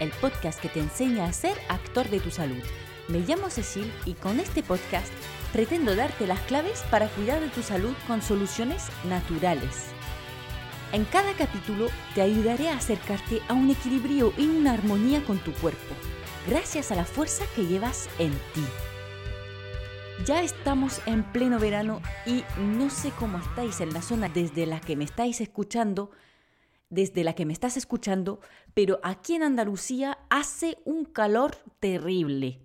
El podcast que te enseña a ser actor de tu salud. Me llamo Cecil y con este podcast pretendo darte las claves para cuidar de tu salud con soluciones naturales. En cada capítulo te ayudaré a acercarte a un equilibrio y una armonía con tu cuerpo, gracias a la fuerza que llevas en ti. Ya estamos en pleno verano y no sé cómo estáis en la zona desde la que me estáis escuchando, desde la que me estás escuchando, pero aquí en Andalucía hace un calor terrible.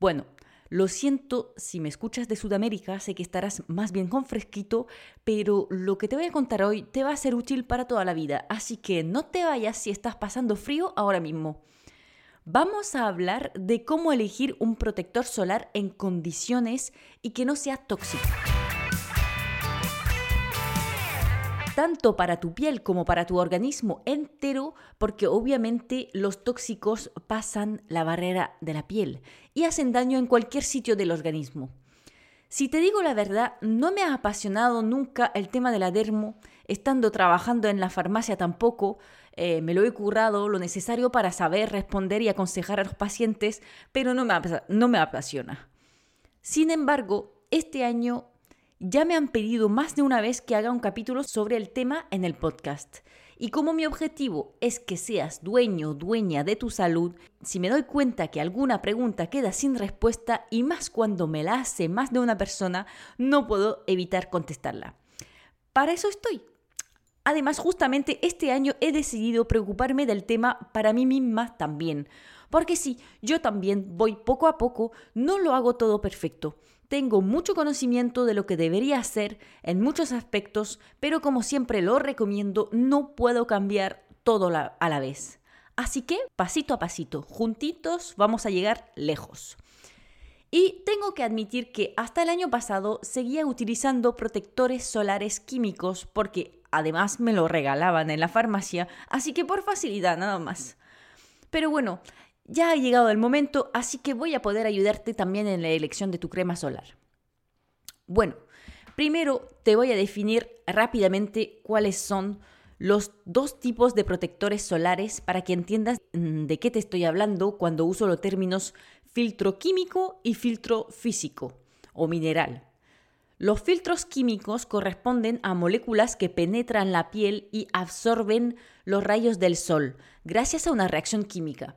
Bueno, lo siento si me escuchas de Sudamérica, sé que estarás más bien con fresquito, pero lo que te voy a contar hoy te va a ser útil para toda la vida, así que no te vayas si estás pasando frío ahora mismo. Vamos a hablar de cómo elegir un protector solar en condiciones y que no sea tóxico. Tanto para tu piel como para tu organismo entero, porque obviamente los tóxicos pasan la barrera de la piel y hacen daño en cualquier sitio del organismo. Si te digo la verdad, no me ha apasionado nunca el tema de la dermo, estando trabajando en la farmacia tampoco, eh, me lo he currado lo necesario para saber responder y aconsejar a los pacientes, pero no me, no me apasiona. Sin embargo, este año ya me han pedido más de una vez que haga un capítulo sobre el tema en el podcast. Y como mi objetivo es que seas dueño o dueña de tu salud, si me doy cuenta que alguna pregunta queda sin respuesta y más cuando me la hace más de una persona, no puedo evitar contestarla. Para eso estoy. Además, justamente este año he decidido preocuparme del tema para mí misma también. Porque sí, yo también voy poco a poco, no lo hago todo perfecto tengo mucho conocimiento de lo que debería hacer en muchos aspectos, pero como siempre lo recomiendo, no puedo cambiar todo a la vez. Así que, pasito a pasito, juntitos vamos a llegar lejos. Y tengo que admitir que hasta el año pasado seguía utilizando protectores solares químicos porque además me lo regalaban en la farmacia, así que por facilidad nada más. Pero bueno, ya ha llegado el momento, así que voy a poder ayudarte también en la elección de tu crema solar. Bueno, primero te voy a definir rápidamente cuáles son los dos tipos de protectores solares para que entiendas mm, de qué te estoy hablando cuando uso los términos filtro químico y filtro físico o mineral. Los filtros químicos corresponden a moléculas que penetran la piel y absorben los rayos del sol gracias a una reacción química.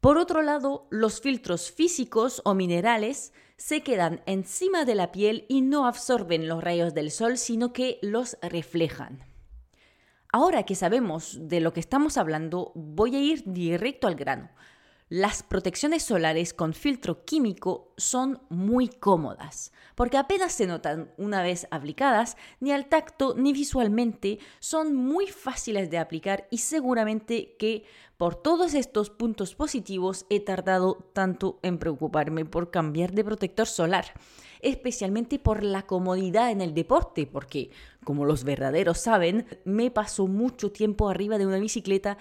Por otro lado, los filtros físicos o minerales se quedan encima de la piel y no absorben los rayos del sol, sino que los reflejan. Ahora que sabemos de lo que estamos hablando, voy a ir directo al grano. Las protecciones solares con filtro químico son muy cómodas, porque apenas se notan una vez aplicadas, ni al tacto ni visualmente, son muy fáciles de aplicar y seguramente que por todos estos puntos positivos he tardado tanto en preocuparme por cambiar de protector solar, especialmente por la comodidad en el deporte, porque como los verdaderos saben, me paso mucho tiempo arriba de una bicicleta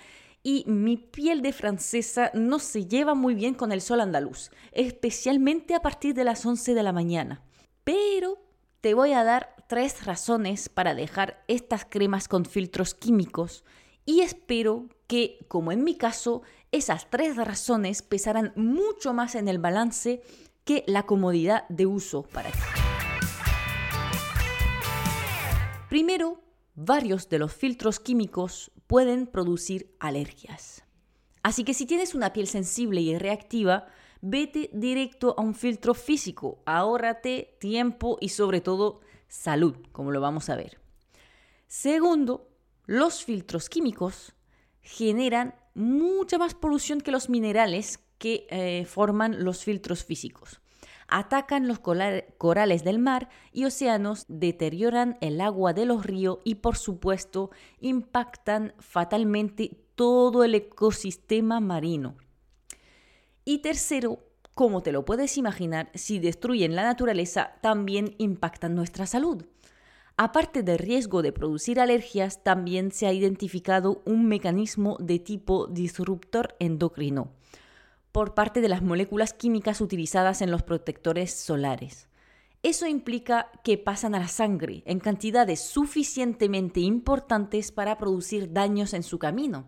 y mi piel de francesa no se lleva muy bien con el sol andaluz, especialmente a partir de las 11 de la mañana. Pero te voy a dar tres razones para dejar estas cremas con filtros químicos y espero que, como en mi caso, esas tres razones pesarán mucho más en el balance que la comodidad de uso para ti. Primero, varios de los filtros químicos pueden producir alergias. Así que si tienes una piel sensible y reactiva, vete directo a un filtro físico, ahórrate tiempo y sobre todo salud, como lo vamos a ver. Segundo, los filtros químicos generan mucha más polución que los minerales que eh, forman los filtros físicos atacan los corales del mar y océanos, deterioran el agua de los ríos y por supuesto impactan fatalmente todo el ecosistema marino. Y tercero, como te lo puedes imaginar, si destruyen la naturaleza, también impactan nuestra salud. Aparte del riesgo de producir alergias, también se ha identificado un mecanismo de tipo disruptor endocrino por parte de las moléculas químicas utilizadas en los protectores solares. Eso implica que pasan a la sangre en cantidades suficientemente importantes para producir daños en su camino.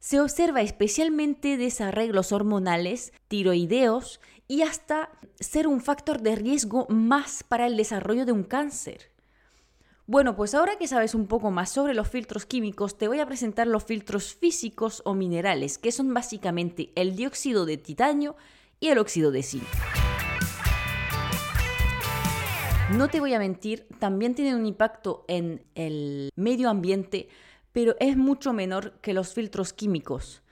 se observa especialmente desarreglos hormonales, tiroideos y hasta ser un factor de riesgo más para el desarrollo de un cáncer. Bueno, pues ahora que sabes un poco más sobre los filtros químicos, te voy a presentar los filtros físicos o minerales, que son básicamente el dióxido de titanio y el óxido de zinc. No te voy a mentir, también tienen un impacto en el medio ambiente, pero es mucho menor que los filtros químicos.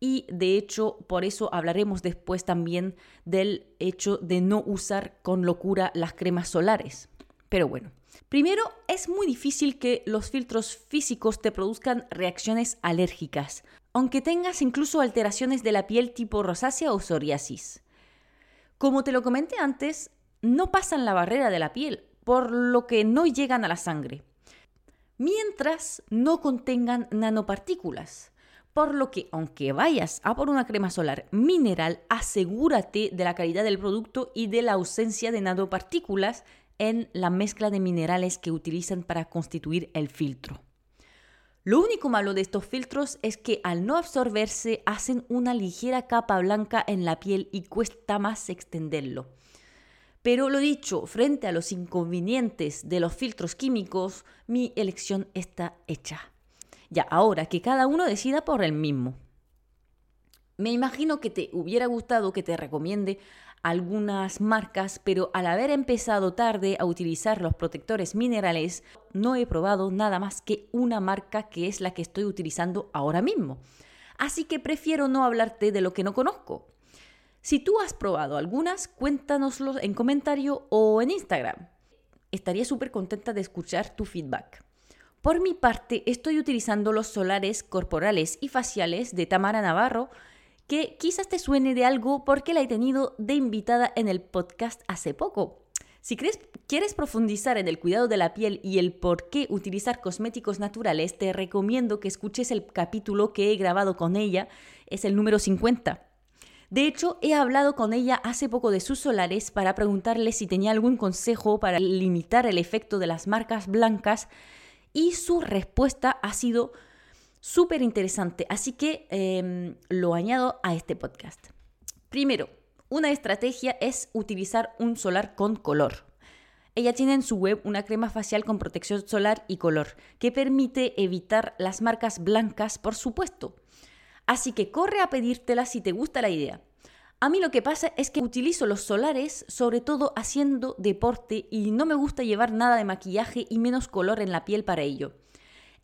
Y de hecho, por eso hablaremos después también del hecho de no usar con locura las cremas solares. Pero bueno, primero es muy difícil que los filtros físicos te produzcan reacciones alérgicas, aunque tengas incluso alteraciones de la piel tipo rosácea o psoriasis. Como te lo comenté antes, no pasan la barrera de la piel, por lo que no llegan a la sangre, mientras no contengan nanopartículas. Por lo que, aunque vayas a por una crema solar mineral, asegúrate de la calidad del producto y de la ausencia de nanopartículas en la mezcla de minerales que utilizan para constituir el filtro. Lo único malo de estos filtros es que al no absorberse hacen una ligera capa blanca en la piel y cuesta más extenderlo. Pero lo dicho, frente a los inconvenientes de los filtros químicos, mi elección está hecha. Ya, ahora que cada uno decida por el mismo. Me imagino que te hubiera gustado que te recomiende algunas marcas, pero al haber empezado tarde a utilizar los protectores minerales, no he probado nada más que una marca que es la que estoy utilizando ahora mismo. Así que prefiero no hablarte de lo que no conozco. Si tú has probado algunas, cuéntanoslo en comentario o en Instagram. Estaría súper contenta de escuchar tu feedback. Por mi parte, estoy utilizando los solares corporales y faciales de Tamara Navarro, que quizás te suene de algo porque la he tenido de invitada en el podcast hace poco. Si quieres profundizar en el cuidado de la piel y el por qué utilizar cosméticos naturales, te recomiendo que escuches el capítulo que he grabado con ella, es el número 50. De hecho, he hablado con ella hace poco de sus solares para preguntarle si tenía algún consejo para limitar el efecto de las marcas blancas y su respuesta ha sido súper interesante, así que em, lo añado a este podcast. Primero, una estrategia es utilizar un solar con color. Ella tiene en su web una crema facial con protección solar y color que permite evitar las marcas blancas, por supuesto. Así que corre a pedírtela si te gusta la idea. A mí lo que pasa es que utilizo los solares sobre todo haciendo deporte y no me gusta llevar nada de maquillaje y menos color en la piel para ello.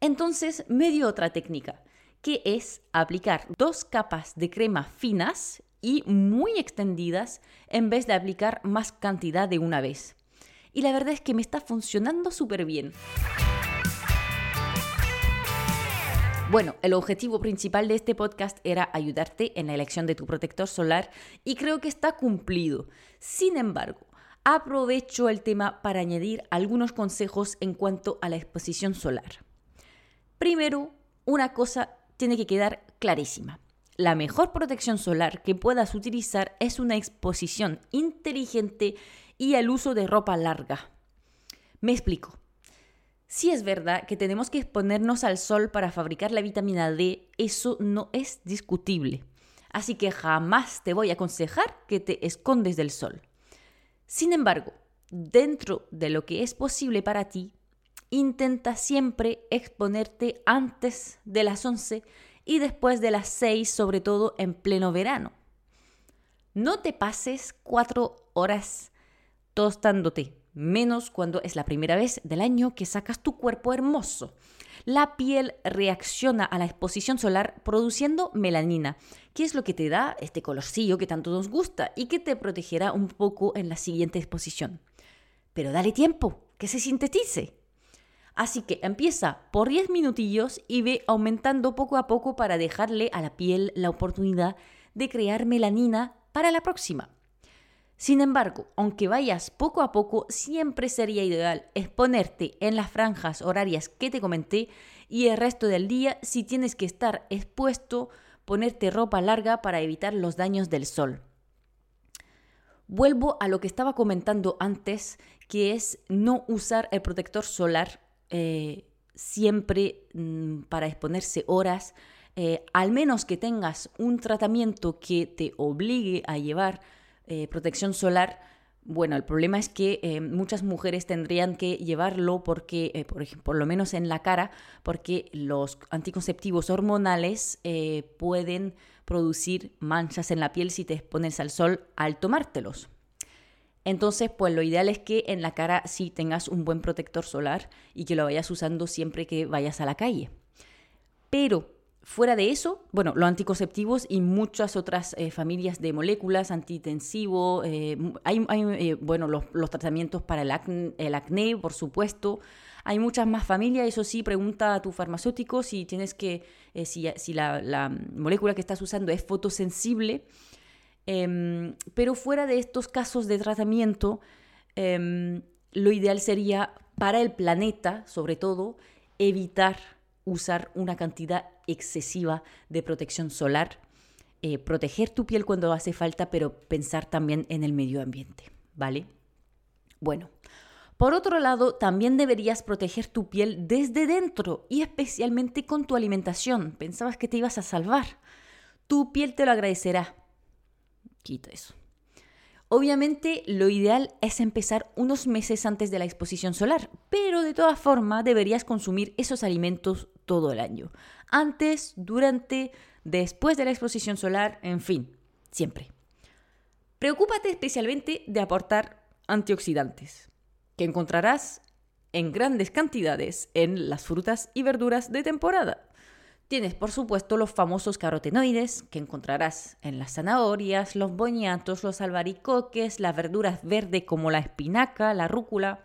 Entonces me dio otra técnica, que es aplicar dos capas de crema finas y muy extendidas en vez de aplicar más cantidad de una vez. Y la verdad es que me está funcionando súper bien. Bueno, el objetivo principal de este podcast era ayudarte en la elección de tu protector solar y creo que está cumplido. Sin embargo, aprovecho el tema para añadir algunos consejos en cuanto a la exposición solar. Primero, una cosa tiene que quedar clarísima. La mejor protección solar que puedas utilizar es una exposición inteligente y el uso de ropa larga. Me explico. Si es verdad que tenemos que exponernos al sol para fabricar la vitamina D, eso no es discutible. Así que jamás te voy a aconsejar que te escondes del sol. Sin embargo, dentro de lo que es posible para ti, intenta siempre exponerte antes de las 11 y después de las 6, sobre todo en pleno verano. No te pases cuatro horas tostándote menos cuando es la primera vez del año que sacas tu cuerpo hermoso. La piel reacciona a la exposición solar produciendo melanina, que es lo que te da este colorcillo que tanto nos gusta y que te protegerá un poco en la siguiente exposición. Pero dale tiempo, que se sintetice. Así que empieza por 10 minutillos y ve aumentando poco a poco para dejarle a la piel la oportunidad de crear melanina para la próxima. Sin embargo, aunque vayas poco a poco, siempre sería ideal exponerte en las franjas horarias que te comenté y el resto del día, si tienes que estar expuesto, ponerte ropa larga para evitar los daños del sol. Vuelvo a lo que estaba comentando antes, que es no usar el protector solar eh, siempre mm, para exponerse horas eh, al menos que tengas un tratamiento que te obligue a llevar eh, protección solar, bueno, el problema es que muchas mujeres tendrían que llevarlo porque, por, ejemplo, por lo menos en la cara, porque los anticonceptivos hormonales pueden producir manchas en la piel si te expones al sol al tomártelos. Entonces, pues lo ideal es que en la cara sí tengas un buen protector solar y que lo vayas usando siempre que vayas a la calle. Pero Fuera de eso, bueno, los anticonceptivos y muchas otras eh, familias de moléculas, antitensivo, eh, hay, eh, bueno, los, tratamientos para el acné, por supuesto. Hay muchas más familias, eso sí, pregunta a tu farmacéutico si tienes que, si, si la, la, molécula que estás usando es fotosensible. Em, pero fuera de estos casos de tratamiento, em, lo ideal sería para el planeta, sobre todo, evitar usar una cantidad excesiva de protección solar, eh, proteger tu piel cuando hace falta, pero pensar también en el medio ambiente, ¿vale? Bueno, por otro lado, también deberías proteger tu piel desde dentro y especialmente con tu alimentación. Pensabas que te ibas a salvar. Tu piel te lo agradecerá. Quita eso. Obviamente lo ideal es empezar unos meses antes de la exposición solar, pero de todas formas deberías consumir esos alimentos todo el año. Antes, durante, después de la exposición solar, en fin, siempre. Preocúpate especialmente de aportar antioxidantes, que encontrarás en grandes cantidades en las frutas y verduras de temporada. Tienes, por supuesto, los famosos carotenoides que encontrarás en las zanahorias, los boñatos, los albaricoques, las verduras verdes como la espinaca, la rúcula.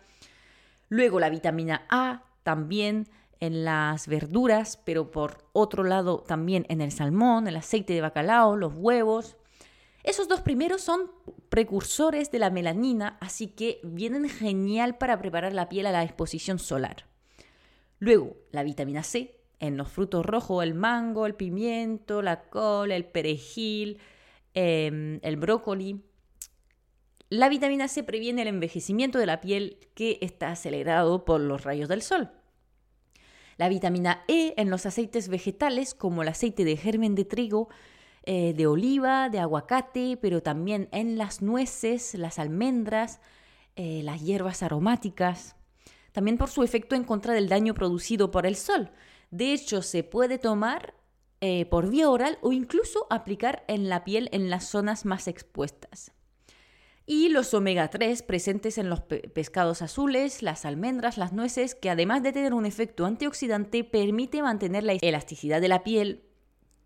Luego la vitamina A también en las verduras, pero por otro lado también en el salmón, el aceite de bacalao, los huevos. Esos dos primeros son precursores de la melanina, así que vienen genial para preparar la piel a la exposición solar. Luego, la vitamina C, en los frutos rojos, el mango, el pimiento, la col, el perejil, em, el brócoli. La vitamina C previene el envejecimiento de la piel que está acelerado por los rayos del sol. La vitamina E en los aceites vegetales como el aceite de germen de trigo, eh, de oliva, de aguacate, pero también en las nueces, las almendras, eh, las hierbas aromáticas. También por su efecto en contra del daño producido por el sol. De hecho, se puede tomar eh, por vía oral o incluso aplicar en la piel en las zonas más expuestas. Y los omega 3 presentes en los pescados azules, las almendras, las nueces, que además de tener un efecto antioxidante, permite mantener la elasticidad de la piel,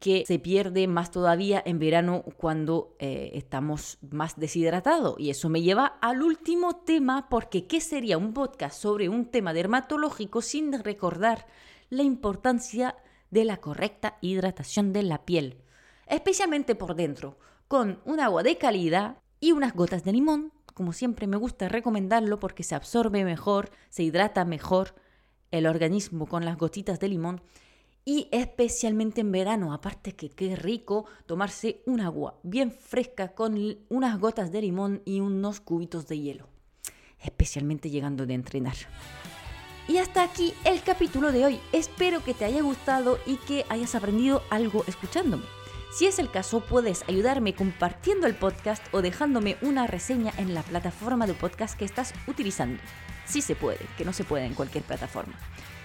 que se pierde más todavía en verano cuando eh, estamos más deshidratados. Y eso me lleva al último tema, porque ¿qué sería un podcast sobre un tema dermatológico sin recordar la importancia de la correcta hidratación de la piel, especialmente por dentro, con un agua de calidad y unas gotas de limón. Como siempre me gusta recomendarlo porque se absorbe mejor, se hidrata mejor el organismo con las gotitas de limón y especialmente en verano, aparte que qué rico tomarse un agua bien fresca con unas gotas de limón y unos cubitos de hielo, especialmente llegando de entrenar. Y hasta aquí el capítulo de hoy. Espero que te haya gustado y que hayas aprendido algo escuchándome. Si es el caso, puedes ayudarme compartiendo el podcast o dejándome una reseña en la plataforma de podcast que estás utilizando. Sí se puede, que no se puede en cualquier plataforma.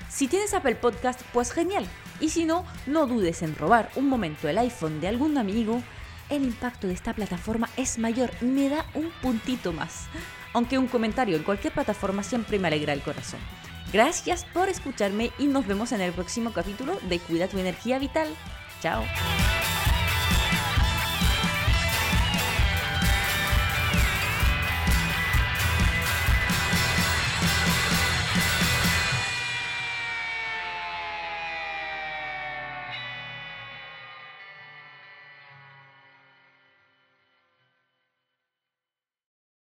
Si tienes Apple Podcast, pues genial. Y si no, no dudes en robar un momento el iPhone de algún amigo. El impacto de esta plataforma es mayor, me da un puntito más. Aunque un comentario en cualquier plataforma siempre me alegra el corazón. Gracias por escucharme y nos vemos en el próximo capítulo de Cuida tu energía vital. Chao.